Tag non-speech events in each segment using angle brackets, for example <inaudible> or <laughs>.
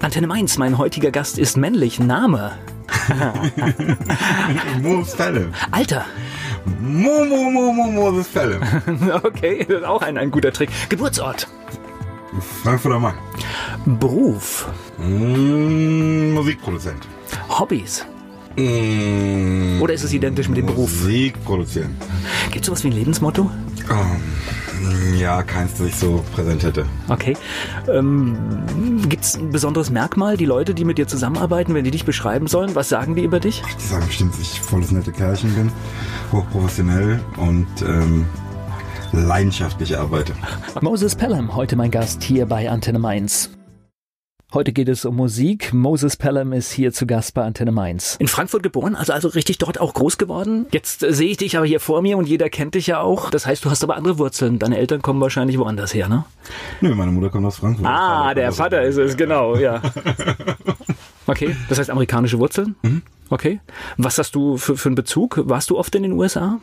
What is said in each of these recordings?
Antenne Mainz, mein heutiger Gast ist männlich. Name? <laughs> Moses Pelham. Alter? Mo, Mo, Mo, Mo, Moses Pelham. Okay, das ist auch ein, ein guter Trick. Geburtsort? Frankfurt am Main. Beruf? Mm, Musikproduzent. Hobbys? Mm, Oder ist es identisch mit dem Beruf? Musikproduzent. Gibt es sowas wie ein Lebensmotto? Ähm, ja, keins, das ich so präsent hätte. Okay. Ähm, Gibt es ein besonderes Merkmal, die Leute, die mit dir zusammenarbeiten, wenn die dich beschreiben sollen? Was sagen die über dich? Die sagen bestimmt, dass ich volles nette Kerlchen bin, hochprofessionell und ähm, leidenschaftlich arbeite. Moses Pelham, heute mein Gast hier bei Antenne Mainz. Heute geht es um Musik. Moses Pelham ist hier zu Gast bei Antenne Mainz. In Frankfurt geboren, also also richtig dort auch groß geworden. Jetzt äh, sehe ich dich aber hier vor mir und jeder kennt dich ja auch. Das heißt, du hast aber andere Wurzeln. Deine Eltern kommen wahrscheinlich woanders her, ne? Nö, meine Mutter kommt aus Frankfurt. Ah, der Vater ist es, genau, ja. <laughs> Okay, das heißt amerikanische Wurzeln? Okay. Was hast du für, für einen Bezug? Warst du oft in den USA?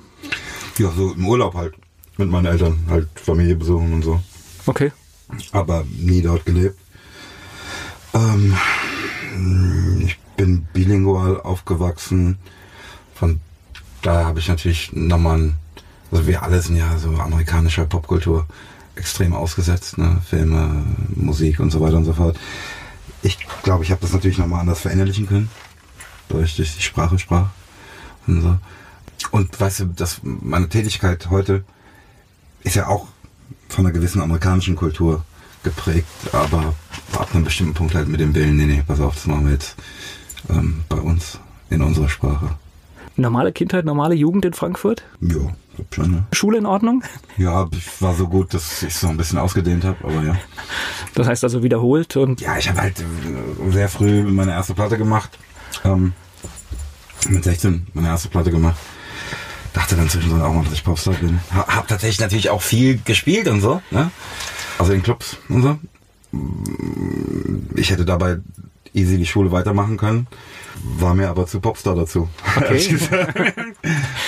Ja, so im Urlaub halt. Mit meinen Eltern halt Familie besuchen und so. Okay. aber nie dort gelebt. Ähm, ich bin bilingual aufgewachsen. Von daher habe ich natürlich nochmal, ein, also wir alle sind ja so amerikanischer Popkultur extrem ausgesetzt, ne? Filme, Musik und so weiter und so fort. Ich glaube, ich habe das natürlich nochmal anders verinnerlichen können, durch, durch die Sprache, Sprache und so. Und weißt du, dass meine Tätigkeit heute ist ja auch von einer gewissen amerikanischen Kultur geprägt, aber ab einem bestimmten Punkt halt mit dem Willen, nee, nee, pass auf, das machen wir jetzt ähm, bei uns in unserer Sprache. Normale Kindheit, normale Jugend in Frankfurt? Ja, glaub schon, ne? Schule in Ordnung? Ja, ich war so gut, dass ich es noch ein bisschen ausgedehnt habe, aber ja. Das heißt also wiederholt und Ja, ich habe halt sehr früh meine erste Platte gemacht. Ähm, mit 16 meine erste Platte gemacht. Dachte dann zwischendrin auch mal, dass ich Popstar bin. Ha- Hab tatsächlich natürlich auch viel gespielt und so, ne? Also in Clubs und so. Ich hätte dabei easy die Schule weitermachen können. War mir aber zu Popstar dazu. gesagt.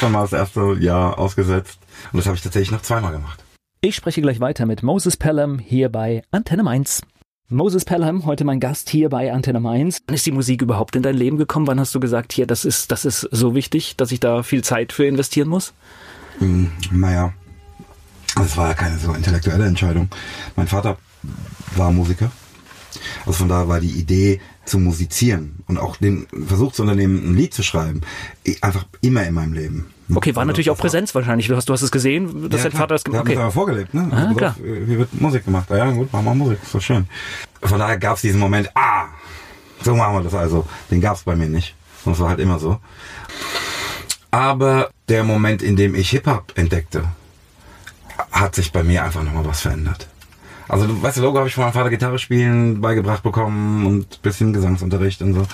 Dann war das erste Jahr ausgesetzt. Und das habe ich tatsächlich noch zweimal gemacht. ich spreche gleich weiter mit Moses Pelham hier bei Antenne Mainz. Moses Pelham, heute mein Gast hier bei Antenne Mainz. Wann ist die Musik überhaupt in dein Leben gekommen? Wann hast du gesagt, hier, das ist, das ist so wichtig, dass ich da viel Zeit für investieren muss? Hm, Naja, das war ja keine so intellektuelle Entscheidung. Mein Vater war Musiker. Also von daher war die Idee zu musizieren und auch den Versuch zu unternehmen, ein Lied zu schreiben, einfach immer in meinem Leben. Okay, war Also natürlich auch das war- Präsenz wahrscheinlich. Du hast, du hast es gesehen, dass Ja, dein. Vater das gemacht hat hat. aber vorgelebt, ne? Ah, Also, klar. auf, Hier wird Musik gemacht. Ja, ja, gut, machen wir Musik, ist doch schön. Von daher gab es diesen Moment, ah, so machen wir das also. Den gab es bei mir nicht. Und es war halt immer so. Aber der Moment, in dem ich Hip-Hop entdeckte, hat sich bei mir einfach nochmal was verändert. Also, weißt du, Logo habe ich von meinem Vater Gitarre spielen beigebracht bekommen und bisschen Gesangsunterricht und so.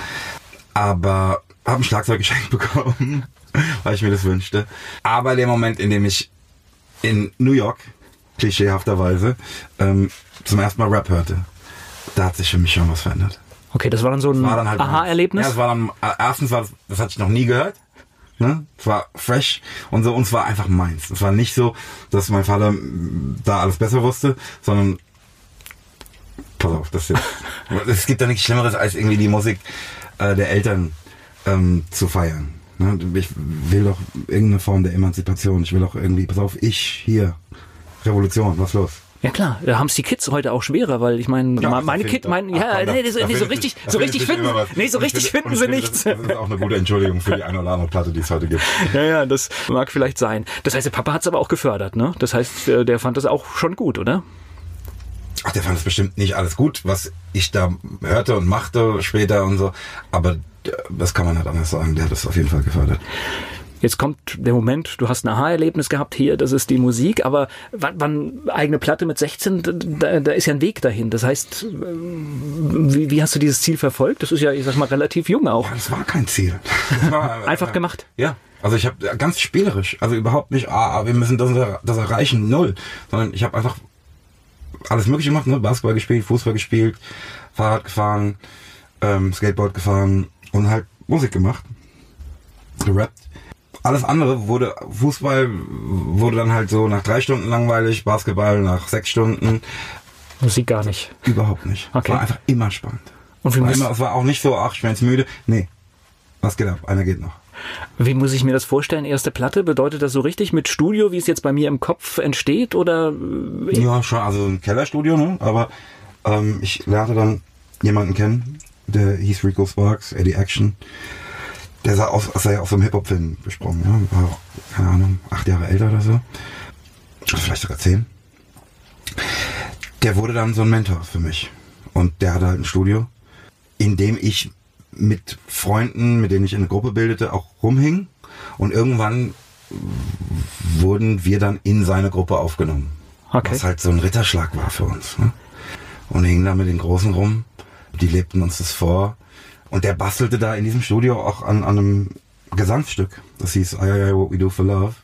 Aber habe ein Schlagzeug geschenkt <laughs> bekommen, weil ich mir das wünschte. Aber der Moment, in dem ich in New York, klischeehafterweise, ähm, zum ersten Mal Rap hörte, da hat sich für mich schon was verändert. Okay, das war dann so ein halt Aha-Erlebnis? Ja, es war dann, äh, erstens war das, das hatte ich noch nie gehört. Ne? Es war fresh und so, und es war einfach meins. Es war nicht so, dass mein Vater da alles besser wusste, sondern pass auf, das jetzt. <laughs> es gibt da nichts Schlimmeres, als irgendwie die Musik äh, der Eltern ähm, zu feiern. Ne? Ich will doch irgendeine Form der Emanzipation. Ich will doch irgendwie, pass auf, ich hier, Revolution, was los? Ja klar, da haben es die Kids heute auch schwerer, weil ich meine, Ja, meine Kids, mein, ach ja, komm, da- nee, so, nee, so richtig, so richtig finden, was. nee, so richtig finde- finden sie nichts. Das, das ist auch eine gute Entschuldigung für die eine oder andere Platte, die es heute gibt. <laughs> Ja, ja, das mag vielleicht sein. Das heißt, der Papa hat es aber auch gefördert, ne? Das heißt, äh, der fand das auch schon gut, oder? Ach, der fand es bestimmt nicht alles gut, was ich da hörte und machte später und so. Aber äh, das kann man halt anders sagen. Der hat das auf jeden Fall gefördert. Jetzt kommt der Moment, du hast ein Aha-Erlebnis gehabt hier, das ist die Musik, aber wann, eigene Platte mit 16, da, da ist ja ein Weg dahin. Das heißt, ähm, wie, wie hast du dieses Ziel verfolgt? Das ist ja, ich sag mal, relativ jung auch. Ja, das war kein Ziel. <laughs> War, Einfach gemacht. Ja. Also ich habe ganz spielerisch, also überhaupt nicht, ah, wir müssen das, das erreichen, null. Sondern ich habe einfach alles mögliche gemacht, ne? Basketball gespielt, Fußball gespielt, Fahrrad gefahren, ähm, Skateboard gefahren und halt Musik gemacht. Gerappt. Alles andere wurde, Fußball wurde dann halt so nach drei Stunden langweilig, Basketball nach sechs Stunden. Musik gar nicht. Überhaupt nicht. Okay. War einfach immer spannend. Und wie muss es war auch nicht so, ach, ich bin jetzt müde. Nee, was geht ab? Einer geht noch. Wie muss ich mir das vorstellen? Erste Platte, bedeutet das so richtig mit Studio, wie es jetzt bei mir im Kopf entsteht? Oder? Ja, schon, also ein Kellerstudio, ne? Aber ähm, ich lernte dann jemanden kennen, der hieß Rico Sparks, Eddie Action. Der sah aus, als sei er aus einem Hip-Hop-Film besprungen, ja. War auch, keine Ahnung, acht Jahre älter oder so. Vielleicht sogar zehn. Der wurde dann so ein Mentor für mich. Und der hatte halt ein Studio, in dem ich mit Freunden, mit denen ich eine Gruppe bildete, auch rumhing. Und irgendwann wurden wir dann in seine Gruppe aufgenommen. Okay. Was halt so ein Ritterschlag war für uns. Ne? Und hingen da mit den Großen rum. Die lebten uns das vor. Und der bastelte da in diesem Studio auch an, an einem Gesangsstück. Das hieß I, I, I, What We Do for Love.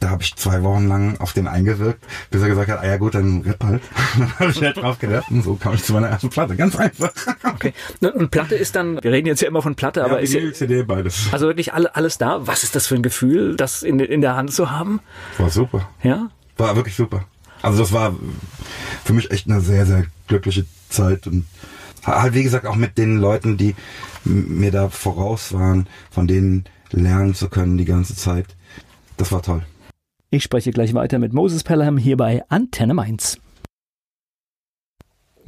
Da habe ich zwei Wochen lang auf den eingewirkt, bis er gesagt hat, ah ja gut, dann rip halt. <laughs> dann habe ich halt drauf gedacht und so kam ich zu meiner ersten Platte. Ganz einfach. <laughs> okay. Und Platte ist dann, wir reden jetzt ja immer von Platte, aber ja, ist ja, CD beides. Also wirklich alle, alles da. Was ist das für ein Gefühl, das in, in der Hand zu haben? War super. Ja? War wirklich super. Also das war für mich echt eine sehr, sehr glückliche Zeit und halt wie gesagt auch mit den Leuten, die mir da voraus waren, von denen lernen zu können die ganze Zeit. Das war toll. Ich spreche gleich weiter mit Moses Pelham hier bei Antenne Mainz.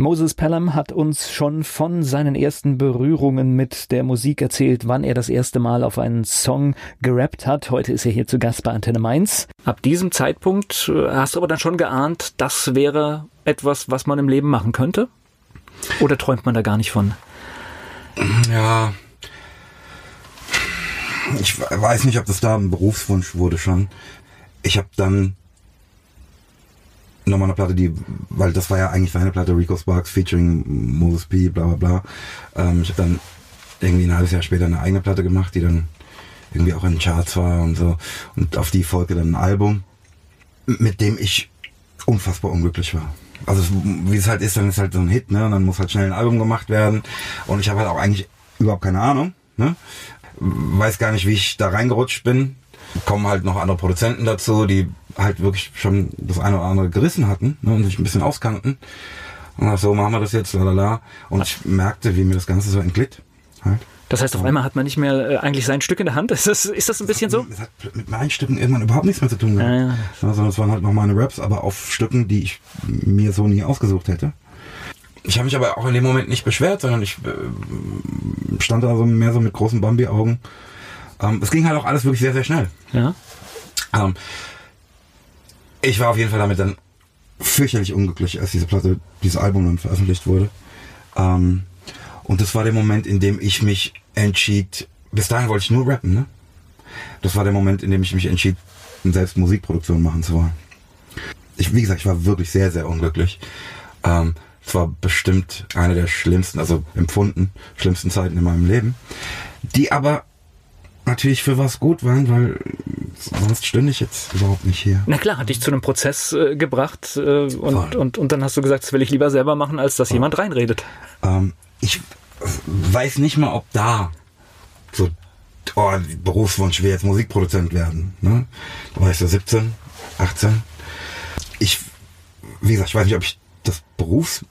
Moses Pelham hat uns schon von seinen ersten Berührungen mit der Musik erzählt, wann er das erste Mal auf einen Song gerappt hat. Heute ist er hier zu Gast bei Antenne Mainz. Ab diesem Zeitpunkt äh, hast du aber dann schon geahnt, das wäre etwas, was man im Leben machen könnte? Oder träumt man da gar nicht von? Ja. Ich weiß nicht, ob das da ein Berufswunsch wurde schon ich habe dann nochmal eine Platte, die, weil das war ja eigentlich seine Platte, Rico Sparks featuring Moses P, bla bla bla. Ähm, ich habe dann irgendwie ein halbes Jahr später eine eigene Platte gemacht, die dann irgendwie auch in den Charts war und so. Und auf die folgte dann ein Album, mit dem ich unfassbar unglücklich war. Also wie es halt ist, dann ist halt so ein Hit, ne? Und dann muss halt schnell ein Album gemacht werden. Und ich habe halt auch eigentlich überhaupt keine Ahnung, ne? Weiß gar nicht, wie ich da reingerutscht bin kommen halt noch andere Produzenten dazu, die halt wirklich schon das eine oder andere gerissen hatten ne, und sich ein bisschen auskannten. Und so machen wir das jetzt, lalala. Und ich merkte, wie mir das Ganze so entglitt. Halt. Das heißt, auf einmal hat man nicht mehr äh, eigentlich sein Stück in der Hand. <laughs> Ist das, ist das ein bisschen so? Das hat mit meinen Stücken irgendwann überhaupt nichts mehr zu tun. Ja, ja. Also das waren halt noch meine Raps, aber auf Stücken, die ich mir so nie ausgesucht hätte. Ich habe mich aber auch in dem Moment nicht beschwert, sondern ich äh, stand da so mehr so mit großen Bambi-Augen ähm, es ging halt auch alles wirklich sehr, sehr schnell. Ja. Ähm, ich war auf jeden Fall damit dann fürchterlich unglücklich, als diese Platte, dieses Album dann veröffentlicht wurde. Ähm, und das war der Moment, in dem ich mich entschied, bis dahin wollte ich nur rappen, ne? Das war der Moment, in dem ich mich entschied, selbst Musikproduktion machen zu wollen. Ich, wie gesagt, ich war wirklich sehr, sehr unglücklich. Ähm, es war bestimmt eine der schlimmsten, also empfunden, schlimmsten Zeiten in meinem Leben, die aber natürlich für was gut waren, weil sonst stünde ich jetzt überhaupt nicht hier. Na klar, hat dich zu einem Prozess äh, gebracht äh, und, und, und dann hast du gesagt, das will ich lieber selber machen, als dass Voll. jemand reinredet. Ähm, ich weiß nicht mal, ob da so oh, Berufswunsch will jetzt Musikproduzent werden. Ne? Da war ich so 17, 18. Ich, wie gesagt, ich weiß nicht, ob ich das Berufs,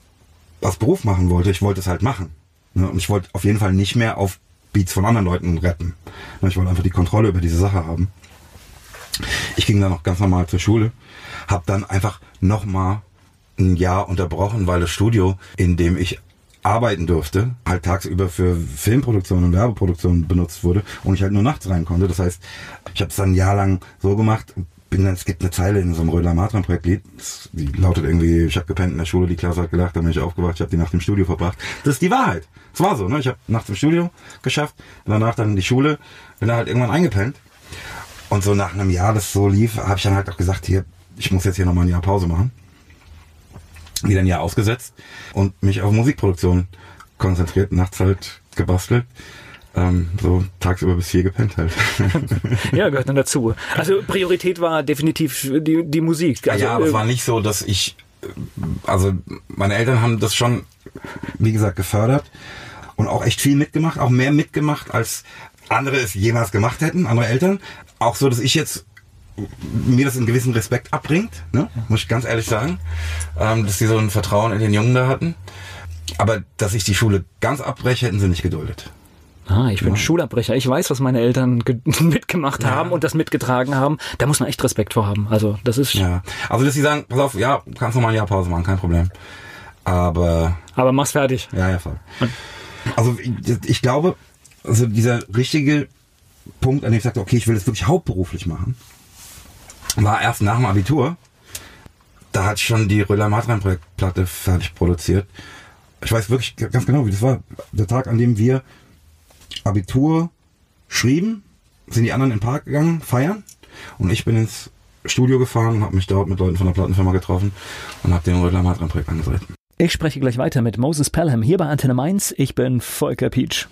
als Beruf machen wollte. Ich wollte es halt machen. Ne? Und ich wollte auf jeden Fall nicht mehr auf Beats von anderen Leuten rappen. Ich wollte einfach die Kontrolle über diese Sache haben. Ich ging dann noch ganz normal zur Schule, habe dann einfach nochmal ein Jahr unterbrochen, weil das Studio, in dem ich arbeiten durfte, halt tagsüber für Filmproduktion und Werbeproduktion benutzt wurde und ich halt nur nachts rein konnte. Das heißt, ich habe es dann ein Jahr lang so gemacht, bin dann, es gibt eine Zeile in so einem Rödler Matran Projektlied, die lautet irgendwie, ich habe gepennt in der Schule, die Klasse hat gelacht, dann bin ich aufgewacht, ich habe die Nacht im Studio verbracht. Das ist die Wahrheit. Es war so, ne? Ich habe nachts im Studio geschafft, danach dann in die Schule, bin dann halt irgendwann eingepennt. Und so nach einem Jahr, das so lief, habe ich dann halt auch gesagt, hier, ich muss jetzt hier nochmal ein Jahr Pause machen. Wieder ein Jahr ausgesetzt und mich auf Musikproduktion konzentriert, nachts halt gebastelt ähm, so tagsüber bis vier gepennt halt. <laughs> ja, gehört dann dazu. Also Priorität war definitiv die, die Musik. Also, ja, aber es äh, war nicht so, dass ich, äh, also meine Eltern haben das schon, wie gesagt, gefördert und auch echt viel mitgemacht, auch mehr mitgemacht, als andere es jemals gemacht hätten, andere Eltern. Auch so, dass ich jetzt mir das einen gewissen Respekt abbringt, ne? muss ich ganz ehrlich sagen, ähm, dass die so ein Vertrauen in den Jungen da hatten. aber dass ich die Schule ganz abbreche, hätten sie nicht geduldet. Ah, ich bin ja. Schulabbrecher. Ich weiß, was meine Eltern <laughs> mitgemacht ja. haben und das mitgetragen haben. Da muss man echt Respekt vor haben. Also das ist. Ja. Also dass sie sagen, pass auf, ja, kannst du mal ein Jahr Pause machen, kein Problem. Aber. Aber mach's fertig. Ja, ja, voll. Also ich, ich glaube, also dieser richtige Punkt, an dem ich sagte, okay, ich will das wirklich hauptberuflich machen, war erst nach dem Abitur. Da ich schon die Röller Matrein Projektplatte fertig produziert. Ich weiß wirklich ganz genau, wie das war. Der Tag, an dem wir Abitur schrieben, sind die anderen in den Park gegangen, feiern. Und ich bin ins Studio gefahren und habe mich dort mit Leuten von der Plattenfirma getroffen und habe den Rödler Matrein Projekt angetreten. Ich spreche gleich weiter mit Moses Pelham hier bei Antenne Mainz. Ich bin Volker Peach.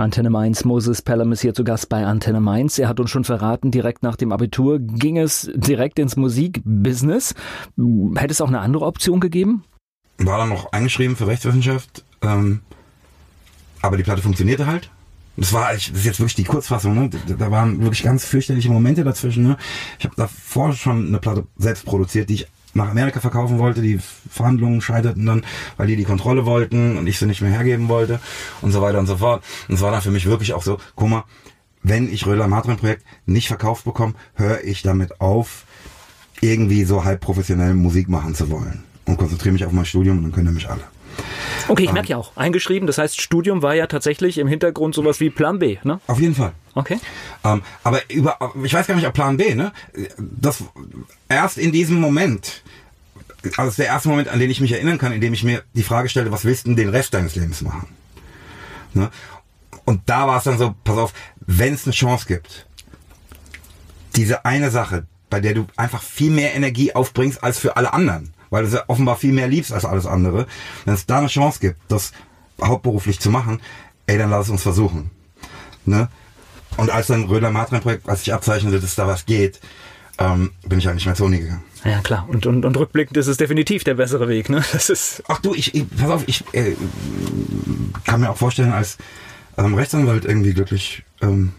Antenne Mainz, Moses Pelham ist hier zu Gast bei Antenne Mainz. Er hat uns schon verraten, direkt nach dem Abitur ging es direkt ins Musikbusiness. Hätte es auch eine andere Option gegeben? War dann noch eingeschrieben für Rechtswissenschaft, ähm, aber die Platte funktionierte halt. Das war, das ist jetzt wirklich die Kurzfassung, ne? Da waren wirklich ganz fürchterliche Momente dazwischen, ne? Ich habe davor schon eine Platte selbst produziert, die ich nach Amerika verkaufen wollte. Die Verhandlungen scheiterten dann, weil die die Kontrolle wollten und ich sie nicht mehr hergeben wollte und so weiter und so fort. Und es war dann für mich wirklich auch so, guck mal, wenn ich Röder Matrin Projekt nicht verkauft bekomme, höre ich damit auf, irgendwie so halb professionell Musik machen zu wollen und konzentriere mich auf mein Studium und dann können mich alle. Okay, ich ähm, merke ja auch, eingeschrieben, das heißt, Studium war ja tatsächlich im Hintergrund sowas wie Plan B, ne? Auf jeden Fall. Okay. Ähm, aber über, ich weiß gar nicht, ob Plan B, ne? Das, erst in diesem Moment, also das ist der erste Moment, an den ich mich erinnern kann, in dem ich mir die Frage stelle, was willst du denn den Rest deines Lebens machen? Ne? Und da war es dann so, pass auf, wenn es eine Chance gibt, diese eine Sache, bei der du einfach viel mehr Energie aufbringst als für alle anderen, weil du sie offenbar viel mehr liebst als alles andere, wenn es da eine Chance gibt, das hauptberuflich zu machen, ey, dann lass es uns versuchen. Ne? Und als dann Röder Matren Projekt, als ich abzeichnete, dass da was geht, ähm, bin ich eigentlich mehr zur Uni gegangen. Ja, klar. Und, und, und rückblickend ist es definitiv der bessere Weg, ne? Das ist. Ach du, ich, ich pass auf, ich äh, kann mir auch vorstellen, als ähm, Rechtsanwalt irgendwie glücklich ähm,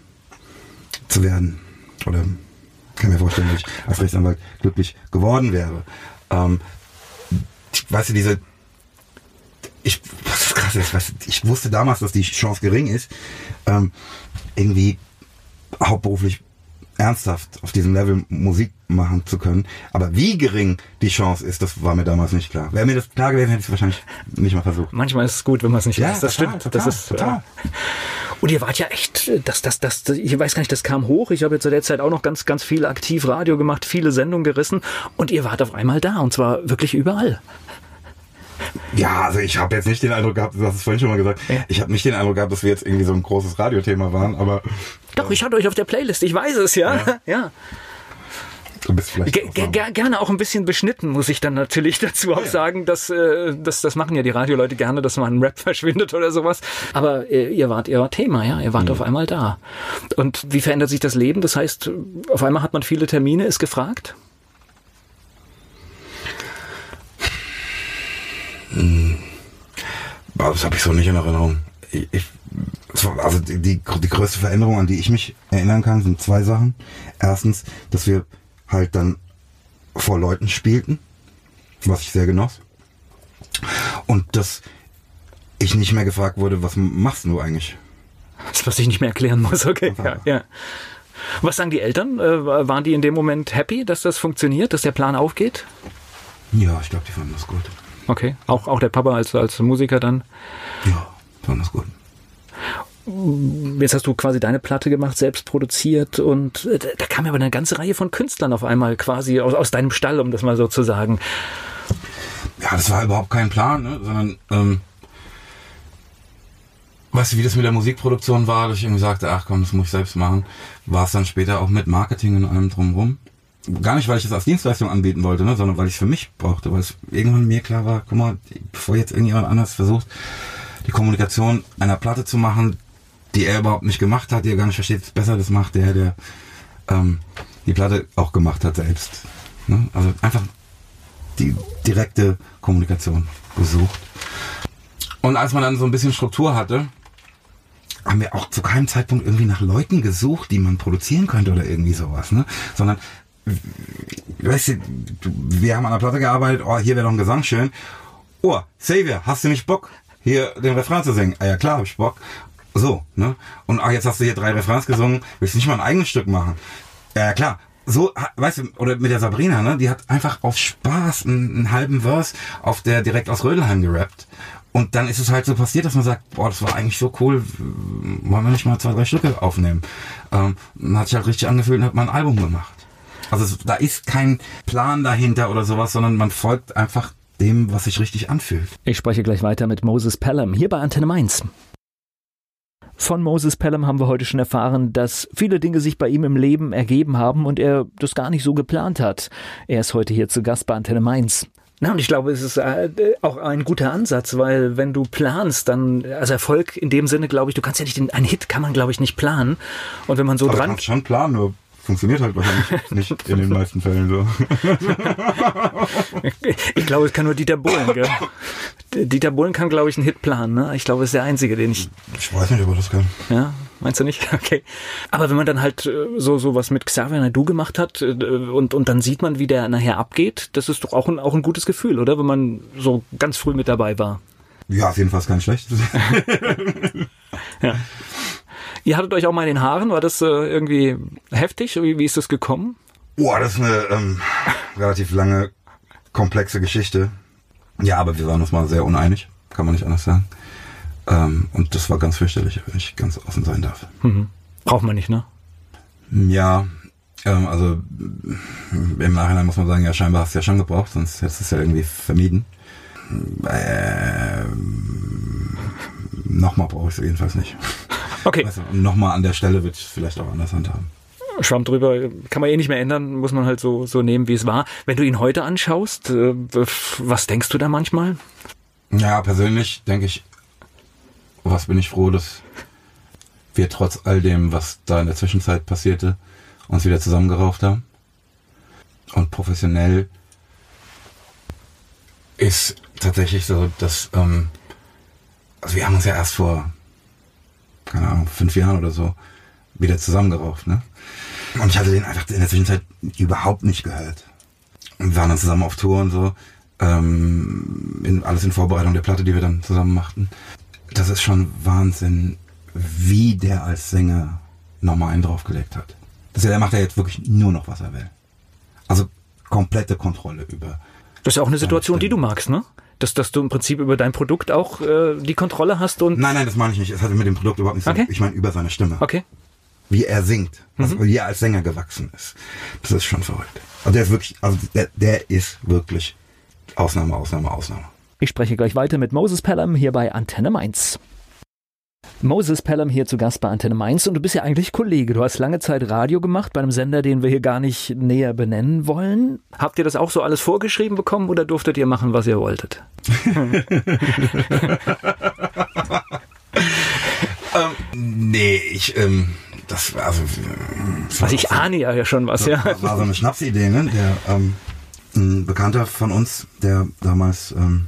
zu werden. Oder kann mir vorstellen, dass ich als Rechtsanwalt glücklich geworden wäre. Ähm, weißt du, diese ich, was ist krass ist, was, ich wusste damals, dass die Chance gering ist, ähm, irgendwie hauptberuflich ernsthaft auf diesem Level Musik machen zu können. Aber wie gering die Chance ist, das war mir damals nicht klar. Wäre mir das klar gewesen, hätte ich es wahrscheinlich nicht mal versucht. Manchmal ist es gut, wenn man es nicht ja, weiß. Das total, stimmt. Total, das ist total. Und ihr wart ja echt, das, das, das, ich weiß gar nicht, das kam hoch. Ich habe jetzt zu der Zeit auch noch ganz, ganz viel aktiv Radio gemacht, viele Sendungen gerissen und ihr wart auf einmal da und zwar wirklich überall. Ja, also ich habe jetzt nicht den Eindruck gehabt, du hast es vorhin schon mal gesagt, ja. ich habe nicht den Eindruck gehabt, dass wir jetzt irgendwie so ein großes Radiothema waren, aber... Doch, ich hatte euch auf der Playlist, ich weiß es, ja. Ja. <laughs> ja. Du bist vielleicht Ge ge gerne auch ein bisschen beschnitten, muss ich dann natürlich <laughs> dazu auch ja. sagen. Dass, äh, das, das machen ja die Radioleute gerne, dass mal ein Rap <laughs> verschwindet oder sowas. Aber äh, ihr wart, ihr wart Thema, ja. Ihr wart mhm. auf einmal da. Und wie verändert sich das Leben? Das heißt, auf einmal hat man viele Termine, ist gefragt? Hm. Das habe ich so nicht in Erinnerung. Ich, ich, also die, die größte Veränderung, an die ich mich erinnern kann, sind zwei Sachen. Erstens, dass wir halt dann vor Leuten spielten, was ich sehr genoss. Und dass ich nicht mehr gefragt wurde, was machst du eigentlich? Das, was ich nicht mehr erklären muss, okay. Ja, ja. Was sagen die Eltern? Äh, waren die in dem Moment happy, dass das funktioniert, dass der Plan aufgeht? Ja, ich glaube, die fanden das gut. Okay, auch, auch der Papa als, als Musiker dann? Ja, fand das gut. Jetzt hast du quasi deine Platte gemacht, selbst produziert und äh, da kam ja aber eine ganze Reihe von Künstlern auf einmal quasi aus, aus deinem Stall, um das mal so zu sagen. Ja, das war überhaupt kein Plan, ne? sondern ähm, weißt du, wie das mit der Musikproduktion war, dass ich irgendwie sagte, ach komm, das muss ich selbst machen, war es dann später auch mit Marketing und allem drumherum gar nicht, weil ich das als Dienstleistung anbieten wollte, ne, sondern weil ich es für mich brauchte, weil es irgendwann mir klar war, guck mal, bevor jetzt irgendjemand anders versucht, die Kommunikation einer Platte zu machen, die er überhaupt nicht gemacht hat, die er gar nicht versteht, besser das macht der, der ähm, die Platte auch gemacht hat selbst. Ne? Also einfach die direkte Kommunikation gesucht. Und als man dann so ein bisschen Struktur hatte, haben wir auch zu keinem Zeitpunkt irgendwie nach Leuten gesucht, die man produzieren könnte oder irgendwie sowas, ne? Sondern weißt du, wir haben an der Platte gearbeitet, oh, hier wäre doch ein Gesang schön. oh, Xavier, hast du nicht Bock, hier den Refrain zu singen? Ah ja, klar, hab ich Bock. So, ne? Und ach, jetzt hast du hier drei Refrains gesungen, willst du nicht mal ein eigenes Stück machen? Ja, klar. So, weißt du, oder mit der Sabrina, ne? Die hat einfach auf Spaß einen, einen halben Verse auf der direkt aus Rödelheim gerappt. Und dann ist es halt so passiert, dass man sagt, boah, das war eigentlich so cool, wollen wir nicht mal zwei, drei Stücke aufnehmen? Ähm, dann hat sich halt richtig angefühlt und hat mal ein Album gemacht. Also es, da ist kein Plan dahinter oder sowas, sondern man folgt einfach dem, was sich richtig anfühlt. Ich spreche gleich weiter mit Moses Pelham hier bei Antenne Mainz. Von Moses Pelham haben wir heute schon erfahren, dass viele Dinge sich bei ihm im Leben ergeben haben und er das gar nicht so geplant hat. Er ist heute hier zu Gast bei Antenne Mainz. Na, und ich glaube, es ist äh, auch ein guter Ansatz, weil wenn du planst, dann, also Erfolg in dem Sinne, glaube ich, du kannst ja nicht, den, einen Hit kann man, glaube ich, nicht planen. Und wenn man so Aber dran. Du kannst schon planen, nur funktioniert halt wahrscheinlich <laughs> nicht in den meisten Fällen so. <laughs> ich glaube, es kann nur Dieter Bohlen, gell? Dieter Bohlen kann, glaube ich, einen Hit planen, ne? Ich glaube, es ist der Einzige, den ich. Ich weiß nicht, ob er das kann. Ja, meinst du nicht? <laughs> Okay. Aber wenn man dann halt äh, so, so was mit Xavier Naidu gemacht hat äh, und, und dann sieht man, wie der nachher abgeht, das ist doch auch ein, auch ein gutes Gefühl, oder? Wenn man so ganz früh mit dabei war. Ja, auf jeden Fall ist kein schlechtes. ja. Ihr hattet euch auch mal in den Haaren, war das äh, irgendwie heftig? Wie, wie ist das gekommen? Boah, das ist eine ähm, relativ lange, komplexe Geschichte. Ja, aber wir waren uns mal sehr uneinig, kann man nicht anders sagen. Ähm, und das war ganz fürchterlich, wenn ich ganz offen sein darf. Mhm. Braucht man nicht, ne? Ja, ähm, also im Nachhinein muss man sagen, ja, scheinbar hast du ja schon gebraucht, sonst hättest du es ja irgendwie vermieden. Ähm, nochmal brauche ich es jedenfalls nicht. Okay. Also, nochmal an der Stelle wird es vielleicht auch anders handhaben. Schwamm drüber, kann man eh nicht mehr ändern, muss man halt so, so nehmen, wie es war. Wenn du ihn heute anschaust, äh, was denkst du da manchmal? Ja, persönlich denke ich, was bin ich froh, dass wir trotz all dem, was da in der Zwischenzeit passierte, uns wieder zusammengerauft haben. Und professionell ist tatsächlich so, dass, ähm, also wir haben uns ja erst vor, keine Ahnung, fünf Jahren oder so wieder zusammengerauft, ne? Und ich hatte den einfach in der Zwischenzeit überhaupt nicht gehört. Und wir waren dann zusammen auf Tour und so. Ähm, in, alles in Vorbereitung der Platte, die wir dann zusammen machten. Das ist schon Wahnsinn, wie der als Sänger nochmal einen draufgelegt hat. Das, der macht ja jetzt wirklich nur noch, was er will. Also komplette Kontrolle über. Das ist ja auch eine Situation, die du magst, ne? Dass, dass du im Prinzip über dein Produkt auch äh, die Kontrolle hast und. Nein, nein, das meine ich nicht. Es hat mit dem Produkt überhaupt nichts okay. Ich meine über seine Stimme. Okay. Wie er singt. Also mhm. wie er als Sänger gewachsen ist. Das ist schon verrückt. Also der ist wirklich, also der, der ist wirklich Ausnahme, Ausnahme, Ausnahme. Ich spreche gleich weiter mit Moses Pelham hier bei Antenne Mainz. Moses Pelham hier zu Gast bei Antenne Mainz und du bist ja eigentlich Kollege. Du hast lange Zeit Radio gemacht bei einem Sender, den wir hier gar nicht näher benennen wollen. Habt ihr das auch so alles vorgeschrieben bekommen oder durftet ihr machen, was ihr wolltet? <laughs> ähm, nee, ich, ähm, das war also. Das also ich ahne ja schon was, ja. Das war so eine Schnapsidee, ne? Der, ähm, ein Bekannter von uns, der damals ähm,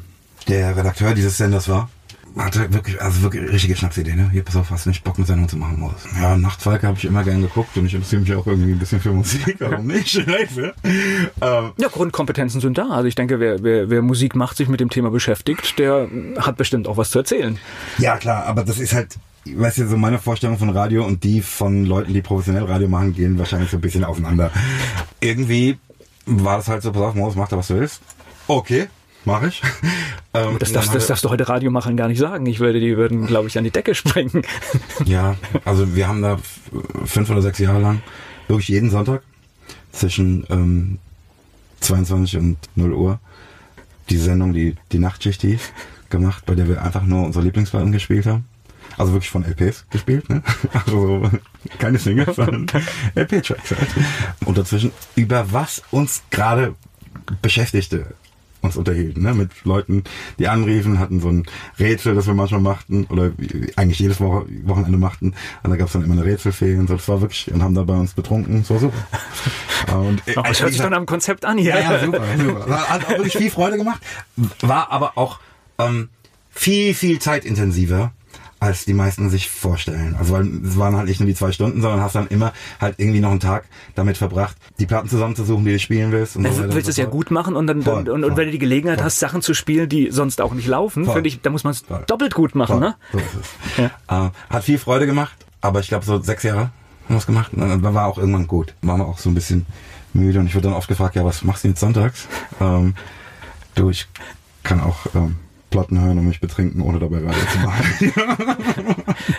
der Redakteur dieses Senders war, hatte wirklich, also wirklich richtige Schnapsidee, ne? Hier, pass auf, hast du nicht Bock, eine Sendung zu machen, Moritz? Ja, Nachtfalke habe ich immer gern geguckt und ich interessiere mich auch irgendwie ein bisschen für Musik, warum <laughs> nicht? ähm, ja, Grundkompetenzen sind da. Also ich denke, wer, wer, wer Musik macht, sich mit dem Thema beschäftigt, der hat bestimmt auch was zu erzählen. Ja, klar, aber das ist halt, weißt du, so meine Vorstellung von Radio und die von Leuten, die professionell Radio machen, gehen wahrscheinlich so ein bisschen auseinander. Irgendwie war das halt so, pass auf, Moritz, mach da, was du willst. Okay, mache ich. <laughs> Ähm, das, darfst, das darfst du heute Radiomachern gar nicht sagen. Ich würde, die würden, glaube ich, an die Decke springen. <laughs> Ja, also wir haben da fünf oder sechs Jahre lang wirklich jeden Sonntag zwischen ähm, 22 und 0 Uhr die Sendung, die die Nachtschicht hieß, gemacht, bei der wir einfach nur unsere Lieblingsplatten gespielt haben. Also wirklich von LPs gespielt, ne? <laughs> Also so, keine Singles, sondern LP-Tracks halt. Und dazwischen über was uns gerade beschäftigte uns unterhielten, ne? mit Leuten, die anriefen, hatten so ein Rätsel, das wir manchmal machten oder eigentlich jedes Woche, Wochenende machten. Und da gab es dann immer eine Rätselfee und so. Das war wirklich, und haben da bei uns betrunken. Das war super. <laughs> Und, oh, das hört sich dann am Konzept an hier. Ja, ja super, super. Hat auch wirklich viel Freude gemacht. War aber auch ähm, viel, viel zeitintensiver als die meisten sich vorstellen. Also weil es waren halt nicht nur die zwei Stunden, sondern hast dann immer halt irgendwie noch einen Tag damit verbracht, die Platten zusammenzusuchen, die du spielen willst. Und also so willst es ja gut machen und dann, voll, und, und, wenn du die Gelegenheit voll. hast, Sachen zu spielen, die sonst auch nicht laufen, finde ich, da muss man es doppelt gut machen. Ne? So ist es. <laughs> Ja. Äh, hat viel Freude gemacht, aber ich glaube so sechs Jahre haben wir es gemacht und dann war auch irgendwann gut. Waren wir auch so ein bisschen müde und ich wurde dann oft gefragt, ja, was machst du jetzt sonntags? Ähm, du, ich kann auch ähm, Platten hören und mich betrinken, ohne dabei Radio zu machen.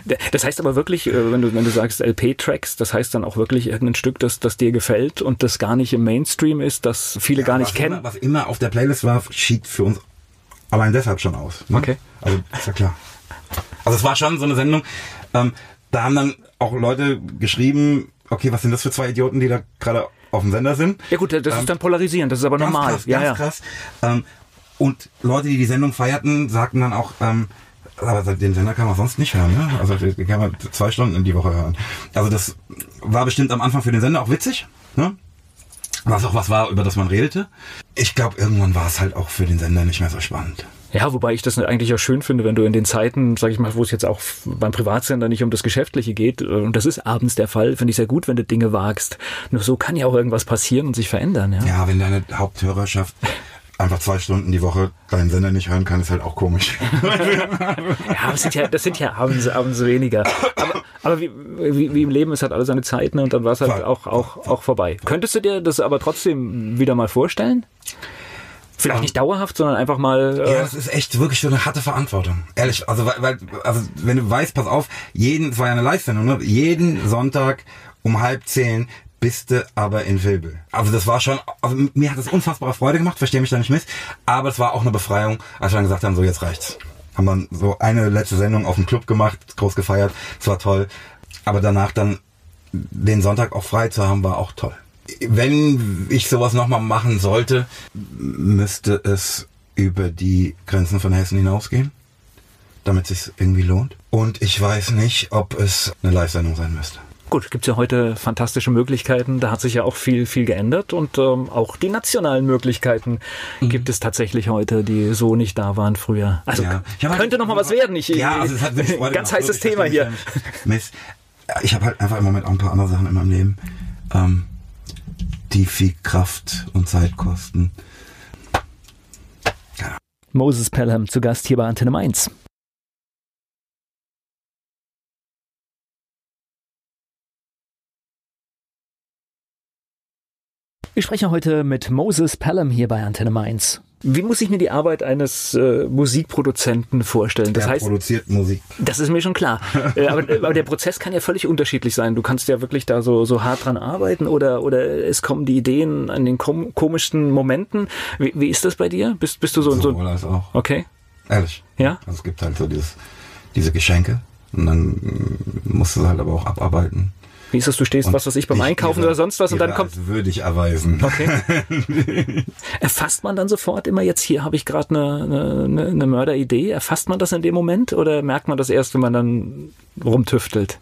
<laughs> das heißt aber wirklich, äh, wenn du, wenn du sagst LP-Tracks, das heißt dann auch wirklich irgendein Stück, das, das dir gefällt und das gar nicht im Mainstream ist, das viele ja, gar nicht kennen. Immer, was immer auf der Playlist war, schied für uns allein deshalb schon aus. Ne? Okay. Also, ist ja klar. Also es war schon so eine Sendung, ähm, da haben dann auch Leute geschrieben, okay, was sind das für zwei Idioten, die da gerade auf dem Sender sind? Ja gut, das ähm, ist dann polarisierend, das ist aber normal. Krass, ja, ganz ja. krass. Ähm, und Leute, die die Sendung feierten, sagten dann auch, ähm, aber den Sender kann man sonst nicht hören, ne? Also den kann man zwei Stunden in die Woche hören. Also das war bestimmt am Anfang für den Sender auch witzig, ne? Was auch was war, über das man redete. Ich glaube, irgendwann war es halt auch für den Sender nicht mehr so spannend. Ja, wobei ich das eigentlich auch schön finde, wenn du in den Zeiten, sag ich mal, wo es jetzt auch beim Privatsender nicht um das Geschäftliche geht, äh, und das ist abends der Fall, finde ich sehr gut, wenn du Dinge wagst. Nur so kann ja auch irgendwas passieren und sich verändern. Ja, ja wenn deine Haupthörerschaft einfach zwei Stunden die Woche deinen Sender nicht hören kann, ist halt auch komisch. <laughs> ja, das sind ja, das sind ja abends, abends weniger. Aber, aber wie, wie, wie, im Leben, es hat alle seine Zeiten und dann war es halt auch, auch, auch vorbei. Könntest du dir das aber trotzdem wieder mal vorstellen? Vielleicht nicht dauerhaft, sondern einfach mal. Äh ja, das ist echt wirklich so eine harte Verantwortung. Ehrlich, also weil, also wenn du weißt, pass auf, jeden, es war ja eine Live-Sendung, ne? jeden Sonntag um halb zehn bist du aber in Wilbel. Also das war schon, also mir hat das unfassbare Freude gemacht, verstehe mich da nicht miss, aber es war auch eine Befreiung, als wir dann gesagt haben, so jetzt reicht's. Haben wir so eine letzte Sendung auf dem Club gemacht, groß gefeiert, es war toll. Aber danach dann den Sonntag auch frei zu haben, war auch toll. Wenn ich sowas nochmal machen sollte, müsste es über die Grenzen von Hessen hinausgehen, damit es sich irgendwie lohnt. Und ich weiß nicht, ob es eine Live-Sendung sein müsste. Gut, gibt es ja heute fantastische Möglichkeiten. Da hat sich ja auch viel, viel geändert und ähm, auch die nationalen Möglichkeiten mhm. gibt es tatsächlich heute, die so nicht da waren früher. Also ja. könnte halt, noch mal was werden. Ich, ja, also hat <laughs> ganz heißes Thema hier. Mist. Ich habe halt einfach im Moment auch ein paar andere Sachen in meinem Leben, ähm, die viel Kraft und Zeit kosten. Moses Pelham zu Gast hier bei Antenne Mainz. Ich spreche heute mit Moses Pelham hier bei Antenne Mainz. Wie muss ich mir die Arbeit eines äh, Musikproduzenten vorstellen? Das der heißt, produziert Musik. Das ist mir schon klar. <laughs> äh, aber, aber, der Prozess kann ja völlig unterschiedlich sein. Du kannst ja wirklich da so, so hart dran arbeiten oder, oder es kommen die Ideen an den kom komischsten Momenten. Wie, wie ist das bei dir? Bist, bist du so, so so? als auch. Okay. Ehrlich. Ja. Also es gibt halt so dieses, diese Geschenke und dann musst du halt aber auch abarbeiten. Wie ist das, du stehst, und was weiß ich, beim Einkaufen ihre, oder sonst was und dann kommt... würde ich erweisen. Okay. <laughs> Erfasst man dann sofort immer jetzt, hier habe ich gerade eine, eine, eine Mörderidee, erfasst man das in dem Moment oder merkt man das erst, wenn man dann rumtüftelt?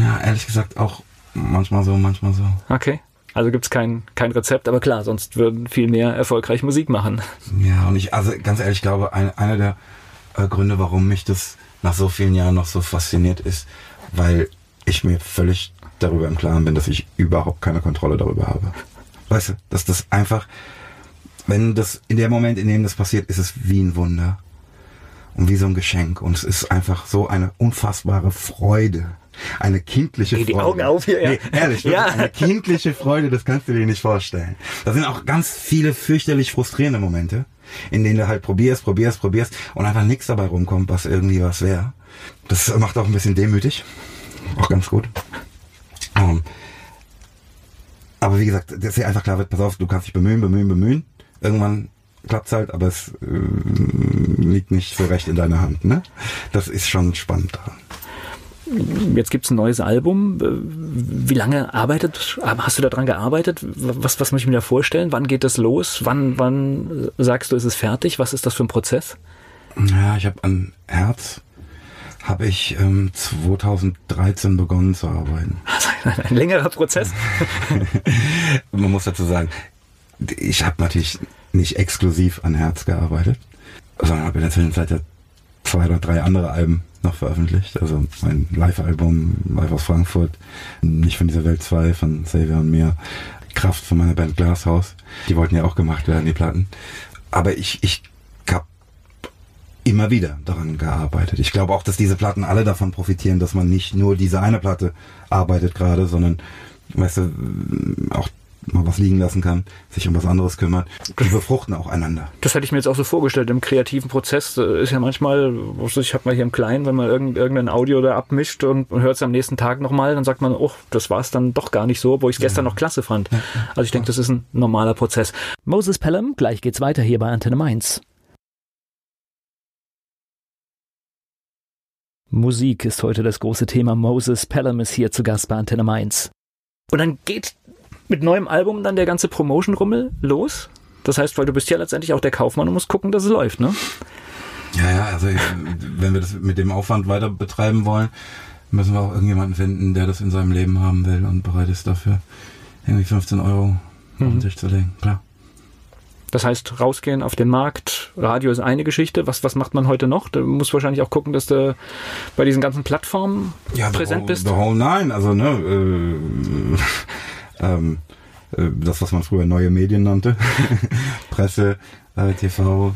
Ja, ehrlich gesagt auch manchmal so, manchmal so. Okay. Also gibt's kein, kein Rezept, aber klar, sonst würden viel mehr erfolgreich Musik machen. Ja, und ich, also ganz ehrlich, ich glaube, ein, einer der äh, Gründe, warum mich das nach so vielen Jahren noch so fasziniert ist, weil ich mir völlig darüber im Klaren bin, dass ich überhaupt keine Kontrolle darüber habe. Weißt du, dass das einfach, wenn das in dem Moment, in dem das passiert, ist es wie ein Wunder und wie so ein Geschenk und es ist einfach so eine unfassbare Freude. Eine kindliche Freude. Die Augen auf hier, ja. Nee, ehrlich, ja. eine kindliche Freude, das kannst du dir nicht vorstellen. Da sind auch ganz viele fürchterlich frustrierende Momente, in denen du halt probierst, probierst, probierst und einfach nichts dabei rumkommt, was irgendwie was wäre. Das macht auch ein bisschen demütig. Auch ganz gut. Aber wie gesagt, dass hier einfach klar wird, pass auf, du kannst dich bemühen, bemühen, bemühen. Irgendwann klappt's halt, aber es äh, liegt nicht so recht in deiner Hand. Ne? Das ist schon spannend daran. Jetzt gibt's ein neues Album. Wie lange arbeitet, hast du daran gearbeitet? Was, was muss ich mir da vorstellen? Wann geht das los? Wann, wann sagst du, ist es fertig? Was ist das für ein Prozess? Ja, ich habe ein Herz habe ich ähm, 2013 begonnen zu arbeiten. <laughs> Ein längerer Prozess. <laughs> Man muss dazu sagen, ich habe natürlich nicht exklusiv an Herz gearbeitet, sondern habe in der Zwischenzeit ja zwei oder drei andere Alben noch veröffentlicht. Also mein Live-Album, Live aus Frankfurt, nicht von dieser Welt 2, von Xavier und mir, Kraft von meiner Band Glashaus. Die wollten ja auch gemacht werden, die Platten. Aber ich, ich immer wieder daran gearbeitet. Ich glaube auch, dass diese Platten alle davon profitieren, dass man nicht nur diese eine Platte arbeitet gerade, sondern weißt du, auch mal was liegen lassen kann, sich um was anderes kümmert. Die befruchten auch einander. Das hätte ich mir jetzt auch so vorgestellt. Im kreativen Prozess ist ja manchmal, ich habe mal hier im Kleinen, wenn man irgendein Audio da abmischt und, hört es am nächsten Tag nochmal, dann sagt man, oh, das war es dann doch gar nicht so, wo ich es gestern ja. noch klasse fand. Also ich denke, das ist ein normaler Prozess. Moses Pelham, gleich geht's weiter hier bei Antenne Mainz. Musik ist heute das große Thema. Moses Pelham ist hier zu Gast bei Antenne Mainz. Und dann geht mit neuem Album dann der ganze Promotion-Rummel los? Das heißt, weil du bist ja letztendlich auch der Kaufmann und musst gucken, dass es läuft, ne? Ja, ja, also wenn wir das mit dem Aufwand weiter betreiben wollen, müssen wir auch irgendjemanden finden, der das in seinem Leben haben will und bereit ist dafür, irgendwie 15 Euro mhm. auf den Tisch zu legen. Klar. Das heißt, rausgehen auf den Markt, Radio ist eine Geschichte. Was, was macht man heute noch? Du musst wahrscheinlich auch gucken, dass du bei diesen ganzen Plattformen ja, präsent whole, bist. The whole nine, also ne, äh, <laughs> ähm, äh, das, was man früher neue Medien nannte. <laughs> Presse, äh, TV,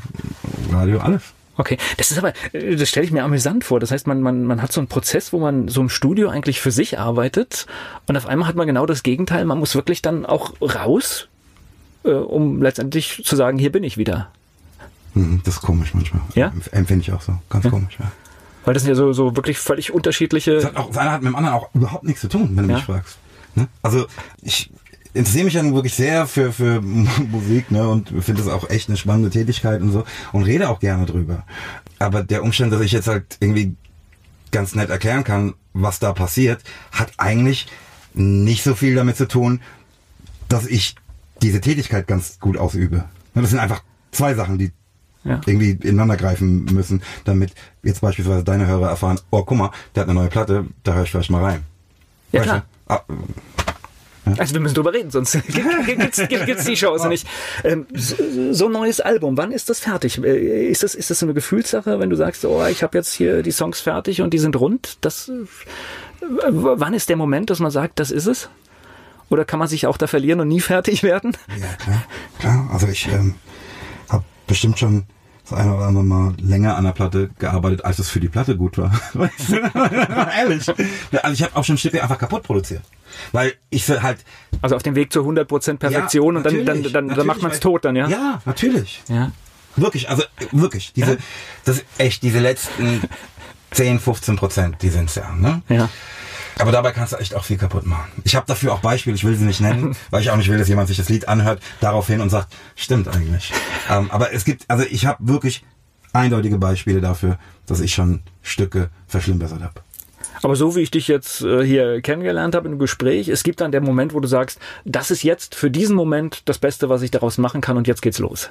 Radio, alles. Okay, das ist aber, äh, das stelle ich mir amüsant vor. Das heißt, man, man, man hat so einen Prozess, wo man so im Studio eigentlich für sich arbeitet und auf einmal hat man genau das Gegenteil. Man muss wirklich dann auch raus, äh, um letztendlich zu sagen, hier bin ich wieder. Hm, das ist komisch manchmal. Ja? Empfinde ich auch so. Ganz ja. komisch, ja. Weil das sind ja so, so wirklich völlig unterschiedliche. Das, hat auch, das eine hat mit dem anderen auch überhaupt nichts zu tun, wenn du ja. mich fragst. Ne? Also ich, interessiere mich dann wirklich sehr für, für <laughs> Musik ne, und finde es auch echt eine spannende Tätigkeit und so und rede auch gerne drüber. Aber der Umstand, dass ich jetzt halt irgendwie ganz nett erklären kann, was da passiert, hat eigentlich nicht so viel damit zu tun, dass ich diese Tätigkeit ganz gut ausübe. Ne, das sind einfach zwei Sachen, die ja. irgendwie ineinander greifen müssen, damit jetzt beispielsweise deine Hörer erfahren, oh guck mal, der hat eine neue Platte, da höre ich vielleicht mal rein. Ja, weißt klar. Ah, also wir müssen drüber reden, sonst <laughs> gibt's, gibt's die Chance nicht. Ähm, so, so, ein neues Album, wann ist das fertig? Äh, ist das, ist das so eine Gefühlssache, wenn du sagst, oh, ich habe jetzt hier die Songs fertig und die sind rund? Das, wann ist der Moment, dass man sagt, das ist es? Oder kann man sich auch da verlieren und nie <laughs> fertig werden? Ja, klar. klar. Also ich ähm, habe bestimmt schon das eine oder andere Mal länger an der Platte gearbeitet, als es für die Platte gut war. <laughs> <laughs> Ehrlich. Also ich habe auch schon Stücke einfach kaputt produziert. Weil ich halt. Also auf dem Weg zur 100% Perfektion ja, und dann, dann, dann, dann macht man es tot dann, ja? Ja, natürlich. Ja. Wirklich, also wirklich. Diese, ja. das echt, diese letzten 10, 15 Prozent, die sind's ja, ne? Ja. Aber dabei kannst du echt auch viel kaputt machen. Ich habe dafür auch Beispiele, ich will sie nicht nennen, <laughs> weil ich auch nicht will, dass jemand sich das Lied anhört, daraufhin und sagt, stimmt eigentlich. ähm, aber es gibt, also ich habe wirklich eindeutige Beispiele dafür, dass ich schon Stücke verschlimmbessert habe. Aber so wie ich dich jetzt äh, hier kennengelernt habe im Gespräch, es gibt dann der Moment, wo du sagst, das ist jetzt für diesen Moment das Beste, was ich daraus machen kann und jetzt geht's los.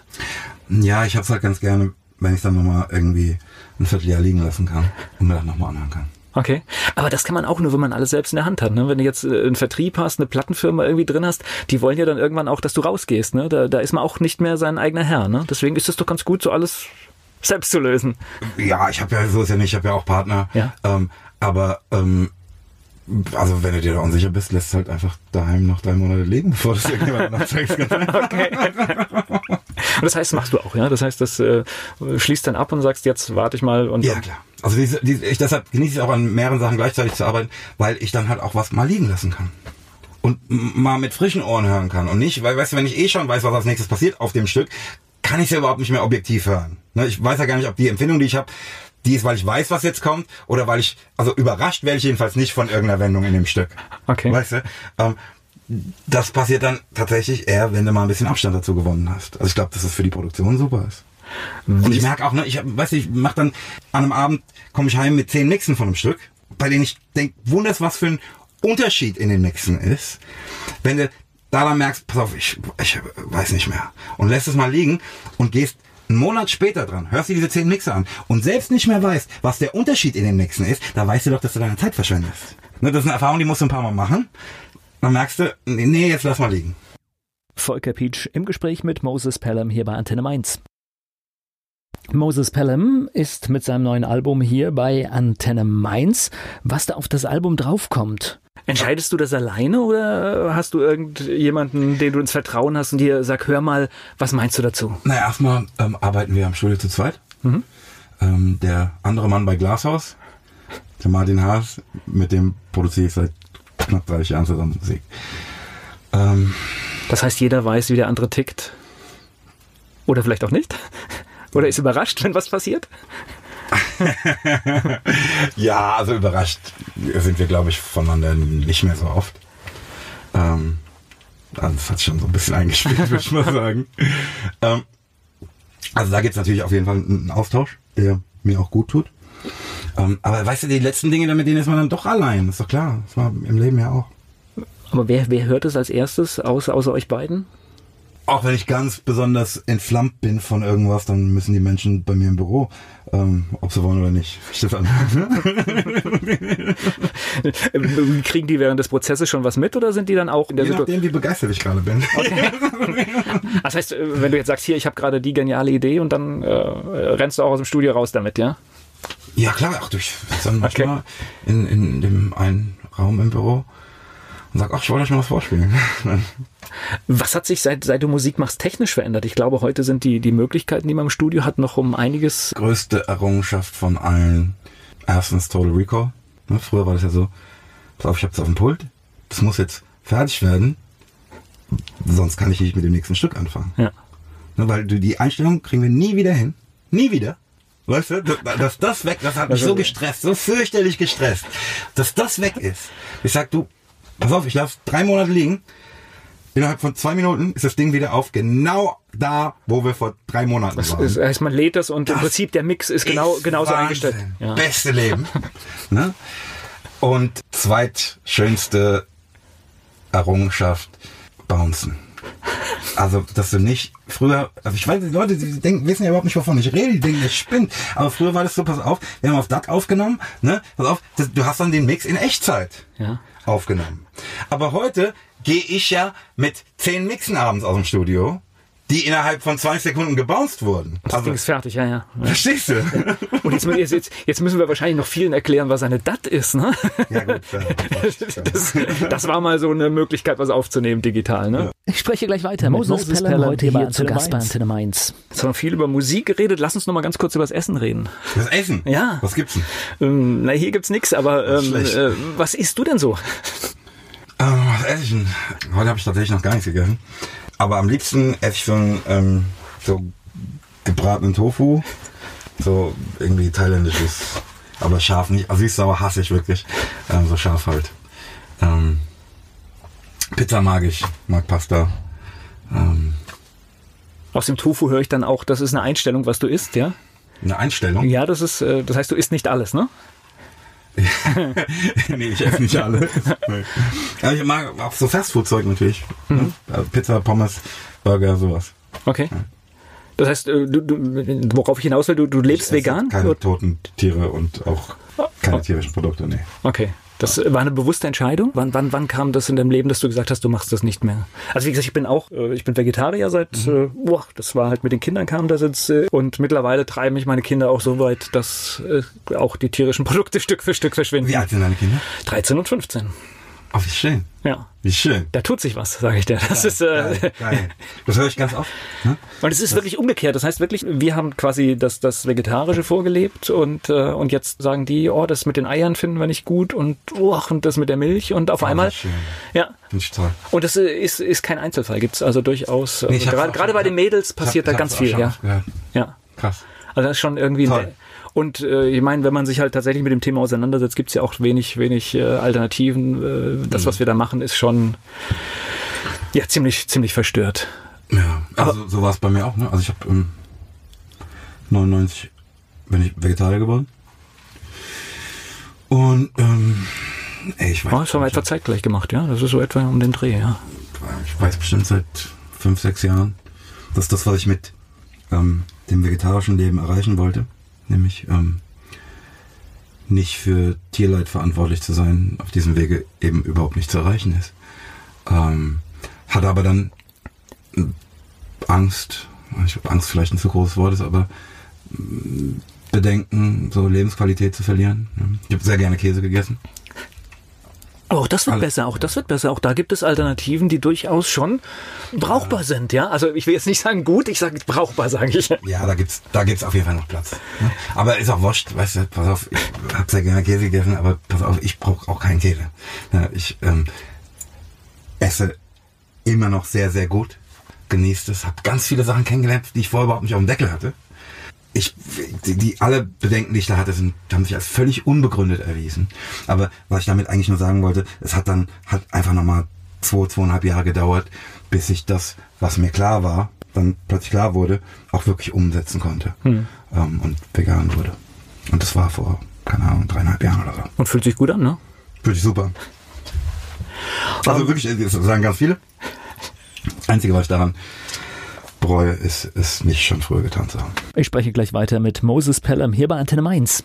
Ja, ich hab's halt ganz gerne, wenn ich dann nochmal irgendwie ein Vierteljahr liegen lassen kann und mir dann nochmal anhören kann. Okay. Aber das kann man auch nur, wenn man alles selbst in der Hand hat. Ne? Wenn du jetzt äh, einen Vertrieb hast, eine Plattenfirma irgendwie drin hast, die wollen ja dann irgendwann auch, dass du rausgehst. Ne? Da, da ist man auch nicht mehr sein eigener Herr. Ne? Deswegen ist es doch ganz gut, so alles selbst zu lösen. Ja, ich habe ja, so ist ja nicht, ich habe ja auch Partner. Ja. Ähm, aber ähm, also wenn du dir da unsicher bist, lässt halt einfach daheim noch drei Monate legen, bevor du es irgendjemand <laughs> noch zeigst. okay. <laughs> und das heißt, machst du auch, ja? Das heißt, das äh, schließt dann ab und sagst, jetzt warte ich mal und. Ja, klar. Also diese, diese, ich, deshalb genieße ich auch an mehreren Sachen gleichzeitig zu arbeiten, weil ich dann halt auch was mal liegen lassen kann. Und mal mit frischen Ohren hören kann. Und nicht, weil, weißt du, wenn ich eh schon weiß, was als nächstes passiert auf dem Stück, kann ich es ja überhaupt nicht mehr objektiv hören. Ne? Ich weiß ja gar nicht, ob die Empfindung, die ich habe, die ist, weil ich weiß, was jetzt kommt, oder weil ich, also überrascht werde ich jedenfalls nicht von irgendeiner Wendung in dem Stück. Okay. Weißt du? Ähm, das passiert dann tatsächlich eher, wenn du mal ein bisschen Abstand dazu gewonnen hast. Also ich glaube, dass das für die Produktion super ist. Und ich merke auch, ne, ich weiß ich mach dann an einem Abend, komme ich heim mit zehn Mixen von einem Stück, bei denen ich denke, wunders, was für ein Unterschied in den Mixen ist. Wenn du da dann merkst, pass auf, ich, ich weiß nicht mehr. Und lässt es mal liegen und gehst einen Monat später dran, hörst du diese zehn Mixer an und selbst nicht mehr weißt, was der Unterschied in den Mixen ist, da weißt du doch, dass du deine Zeit verschwendest. Ne, das ist eine Erfahrung, die musst du ein paar Mal machen. Dann merkst du, nee, jetzt lass mal liegen. Volker Pietsch im Gespräch mit Moses Pelham hier bei Antenne Mainz. Moses Pelham ist mit seinem neuen Album hier bei Antenne Mainz. Was da auf das Album draufkommt, Entscheidest du das alleine oder hast du irgendjemanden, den du ins Vertrauen hast und dir sag, hör mal, was meinst du dazu? Na, erstmal ähm, arbeiten wir am Studio zu zweit. Mhm. Ähm, der andere Mann bei Glashaus, der Martin Haas, mit dem produziere ich seit 30 Jahren zusammen Musik. Ähm, das heißt, jeder weiß, wie der andere tickt. Oder vielleicht auch nicht. Oder ist überrascht, wenn was passiert? <laughs> ja, also überrascht sind wir, glaube ich, voneinander nicht mehr so oft. Ähm, also das hat schon so ein bisschen <laughs> eingespielt, würde ich mal sagen. Ähm, also da gibt es natürlich auf jeden Fall einen Austausch, der mir auch gut tut. Ähm, aber weißt du, die letzten Dinge, mit denen ist man dann doch allein. ist doch klar. Das war im Leben ja auch. Aber wer, wer hört es als erstes, außer, außer euch beiden? Auch wenn ich ganz besonders entflammt bin von irgendwas, dann müssen die Menschen bei mir im Büro, ähm, ob sie wollen oder nicht. Stefan. <laughs> Kriegen die während des Prozesses schon was mit oder sind die dann auch in der Situation? Je nachdem, wie begeistert ich gerade bin. Okay. <laughs> Das heißt, wenn du jetzt sagst, hier, ich habe gerade die geniale Idee und dann äh, rennst du auch aus dem Studio raus damit, ja? Ja klar, ach du, ich dann manchmal okay. in, in dem einen Raum im Büro und sag, ach, ich wollte euch mal was vorspielen. <laughs> Was hat sich seit, seit du Musik machst technisch verändert? Ich glaube, heute sind die, die Möglichkeiten, die man im Studio hat, noch um einiges. Größte Errungenschaft von allen. Erstens Total Recall. Ne, früher war das ja so, pass auf, ich hab's auf dem Pult. Das muss jetzt fertig werden. Sonst kann ich nicht mit dem nächsten Stück anfangen. Ja. Ne, weil die Einstellung kriegen wir nie wieder hin. Nie wieder. Weißt du, dass das weg, das hat mich so gestresst, so fürchterlich gestresst, dass das weg ist. Ich sag, du, pass auf, ich lasse drei Monate liegen. Innerhalb von zwei Minuten ist das Ding wieder auf, genau da, wo wir vor drei Monaten das waren. Das heißt, man lädt das und das im Prinzip der Mix ist genau genauso Wahnsinn. eingestellt. Ja. Beste <laughs> Leben. ne? Und zweitschönste Errungenschaft, Bouncen. Also, dass du nicht früher, also ich weiß, die Leute, die denken, wissen ja überhaupt nicht, wovon ich rede, die denken, das spinnt. Aber früher war das so, pass auf, wir haben auf DAT aufgenommen, ne? Pass auf, das, du hast dann den Mix in Echtzeit ja. aufgenommen. Aber heute gehe ich ja mit zehn Mixen abends aus dem Studio die innerhalb von zwei Sekunden gebounced wurden. Das also, Ding ist fertig, ja, ja. Verstehst du? Und jetzt, jetzt, jetzt, müssen wir wahrscheinlich noch vielen erklären, was eine DAT ist, ne? Ja, gut. Ja, das, das, war mal so eine Möglichkeit, was aufzunehmen digital, ne? Ja. Ich spreche gleich weiter Moses mit Moses Pelham heute hier zu Gast bei Antenne Mainz. Jetzt haben wir viel über Musik geredet. Lass uns noch mal ganz kurz über das Essen reden. Das Essen? Ja. Was gibt's denn? Ähm, na, hier gibt's nichts, aber ähm, äh, was isst du denn so? Ähm, was esse ich denn? Heute habe ich tatsächlich noch gar nichts gegessen. Aber am liebsten esse ich so einen ähm, so gebratenen Tofu. So irgendwie thailändisches, aber scharf nicht. Also süß-sauer hasse ich wirklich. Ähm, so scharf halt. Ähm, Pizza mag ich, mag Pasta. Ähm, Aus dem Tofu höre ich dann auch, das ist eine Einstellung, was du isst, ja? Eine Einstellung? Ja, das ist, äh, das heißt, du isst nicht alles, ne? <laughs> nee, ich esse nicht alle. ja, ich mag auch so Fastfood-Zeug natürlich. Mhm. Pizza, Pommes, Burger, sowas. Okay. Ja. Das heißt, äh, du, du, worauf ich hinaus will, du, du lebst vegan? Keine oder? toten Tiere und auch keine oh. tierischen Produkte, nee. Okay. Das war eine bewusste Entscheidung. Wann, wann, wann kam das in deinem Leben, dass du gesagt hast, du machst das nicht mehr? Also wie gesagt, ich bin auch, äh, ich bin Vegetarier seit, mhm. äh, boah, das war halt mit den Kindern kam das jetzt äh, und mittlerweile treiben mich meine Kinder auch so weit, dass äh, auch die tierischen <laughs> Produkte Stück für Stück verschwinden. Wie alt sind deine Kinder? 13 und 15. Oh, wie schön. Ja. Wie schön. Da tut sich was, sage ich dir. Das geil, ist äh, geil, geil. Das höre ich ganz oft. Ne? Und es ist das wirklich umgekehrt. Das heißt wirklich, wir haben quasi das, das Vegetarische vorgelebt und, äh, und jetzt sagen die, oh, das mit den Eiern finden wir nicht gut und, oh, und das mit der Milch und auf oh, einmal. Schön. Ja. Finde ich toll. Und das äh, ist, ist kein Einzelfall. Gibt es also durchaus. Nee, gerade, gerade bei den Mädels passiert hab, da ganz viel. Ja. ja. Krass. Also das ist schon irgendwie. Toll. Und äh, ich meine, wenn man sich halt tatsächlich mit dem Thema auseinandersetzt, gibt es ja auch wenig, wenig äh, Alternativen. Äh, das, mhm. was wir da machen, ist schon ja ziemlich, ziemlich verstört. Ja, also Aber, so war es bei mir auch. Ne? Also ich habe ähm, 99 bin ich Vegetarier geworden. Und ähm, ey, ich weiß. Oh, das haben wir etwa zeitgleich gemacht, ja. Das ist so etwa um den Dreh, ja. Ich weiß bestimmt seit fünf, sechs Jahren, dass das, was ich mit ähm, dem vegetarischen Leben erreichen wollte, nämlich ähm, nicht für Tierleid verantwortlich zu sein, auf diesem Wege eben überhaupt nicht zu erreichen ist. Ähm, hatte aber dann Angst, ich glaube Angst vielleicht ein zu großes Wort ist, aber Bedenken, so Lebensqualität zu verlieren. Ich habe sehr gerne Käse gegessen. Auch das wird Alles. besser, auch das wird besser. Auch da gibt es Alternativen, die durchaus schon brauchbar ja. sind, ja. Also ich will jetzt nicht sagen gut, ich sage brauchbar, sage ich. Ja, da gibt's, da gibt's auf jeden Fall noch Platz. Ne? Aber ist auch wurscht, weißt du, pass auf, ich habe sehr gerne Käse gegessen, aber pass auf, ich brauche auch keinen Käse. Ich ähm, esse immer noch sehr, sehr gut, genießt es, habe ganz viele Sachen kennengelernt, die ich vorher überhaupt nicht auf dem Deckel hatte ich, die, die alle Bedenken, die ich da hatte, sind, haben sich als völlig unbegründet erwiesen. Aber was ich damit eigentlich nur sagen wollte, es hat dann hat einfach nochmal zwei, zweieinhalb Jahre gedauert, bis ich das, was mir klar war, dann plötzlich klar wurde, auch wirklich umsetzen konnte hm. ähm, und vegan wurde. Und das war vor, keine Ahnung, dreieinhalb Jahren oder so. Und fühlt sich gut an, ne? Fühlt sich super. Also um, wirklich, das sagen ganz viele. Einzige, was ich daran bereue, ist es nicht schon früher getan zu haben. Ich spreche gleich weiter mit Moses Pelham hier bei Antenne Mainz.